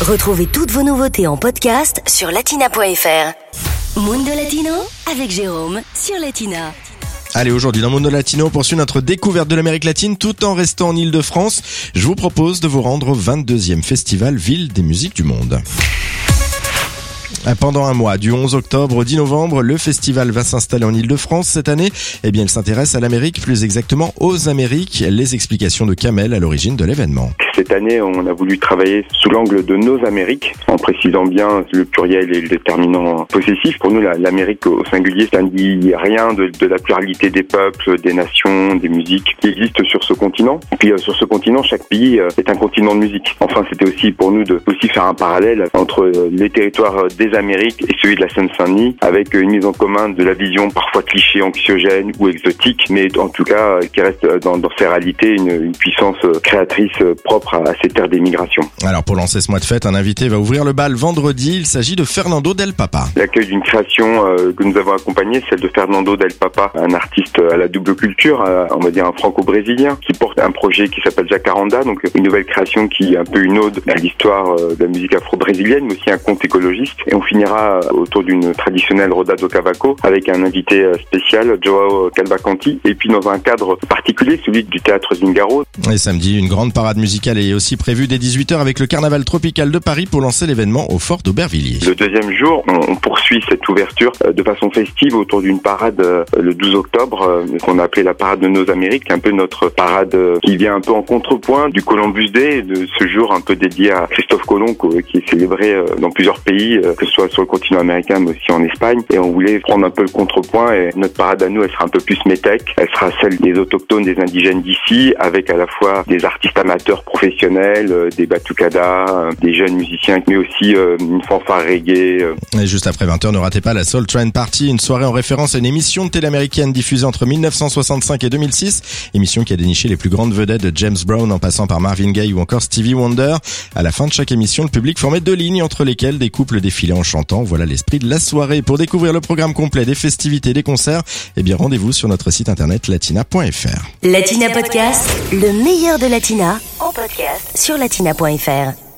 Retrouvez toutes vos nouveautés en podcast sur latina.fr. Mundo Latino avec Jérôme sur Latina. Allez, aujourd'hui dans Mundo Latino, on poursuit notre découverte de l'Amérique latine tout en restant en Ile-de-France. Je vous propose de vous rendre au 22e festival Ville des musiques du monde. Pendant un mois, du 11 octobre au 10 novembre, le festival va s'installer en Ile-de-France. Cette année, eh bien, il s'intéresse à l'Amérique, plus exactement aux Amériques. Les explications de Kamel à l'origine de l'événement. Cette année, on a voulu travailler sous l'angle de nos Amériques, en précisant bien le pluriel et le déterminant possessif. Pour nous, l'Amérique au singulier, ça ne dit rien de, la pluralité des peuples, des nations, des musiques qui existent sur ce continent. Et puis euh, sur ce continent, chaque pays euh, est un continent de musique. Enfin, c'était aussi pour nous de aussi faire un parallèle entre euh, les territoires des Amériques et celui de la Seine-Saint-Denis, avec une mise en commun de la vision parfois cliché, anxiogène ou exotique, mais en tout cas qui reste dans, dans ses réalités une, une, puissance créatrice propre à, à ces terres d'émigration. Alors pour lancer ce mois de fête, un invité va ouvrir le bal vendredi. Il s'agit de Fernando Del Papa. L'accueil d'une création euh, que nous avons accompagnée, celle de Fernando Del Papa, un artiste à la double culture, euh, on va dire un franco-brésilien, qui porte un projet qui s'appelle Jacaranda, donc une nouvelle création qui est un peu une ode à l'histoire euh, de la musique afro-brésilienne, mais aussi un conte écologiste. Et on finira autour d'une traditionnelle Roda do Cavaco avec un invité spécial, Joao Calvacanti, et puis dans un cadre particulier, celui du théâtre Zingaro. Et samedi, une grande parade musicale est aussi prévue dès 18h avec le carnaval tropical de Paris pour lancer l'événement au fort d'Aubervilliers. Le deuxième jour, on poursuit cette ouverture de façon festive autour d'une parade le 12 octobre qu'on a appelé la parade de nos Amériques, un peu notre parade qui vient un peu en contrepoint du Columbus Day, de ce jour un peu dédié à Christophe Colomb qui est célébré dans plusieurs pays, que soit sur le continent américain mais aussi en Espagne. Et on voulait prendre un peu le contrepoint et notre parade à nous, elle sera un peu plus métèque. Elle sera celle des autochtones, des indigènes d'ici, avec à la fois des artistes amateurs professionnels, des batucadas, des jeunes musiciens, mais aussi une fanfare reggae. Et juste après 20h, ne ratez pas la Soul Train Party, une soirée en référence à une émission de télé américaine diffusée entre 1965 et 2006, émission qui a déniché les plus grandes vedettes de James Brown en passant par Marvin Gaye ou encore Stevie Wonder. À la fin de chaque émission, le public formait deux lignes entre lesquelles des couples défilaient en chantant. Voilà l'esprit de la soirée. Pour découvrir le programme complet des festivités, des concerts, eh bien rendez-vous sur notre site internet latina.fr. Latina Podcast, le meilleur de Latina, en podcast sur latina.fr.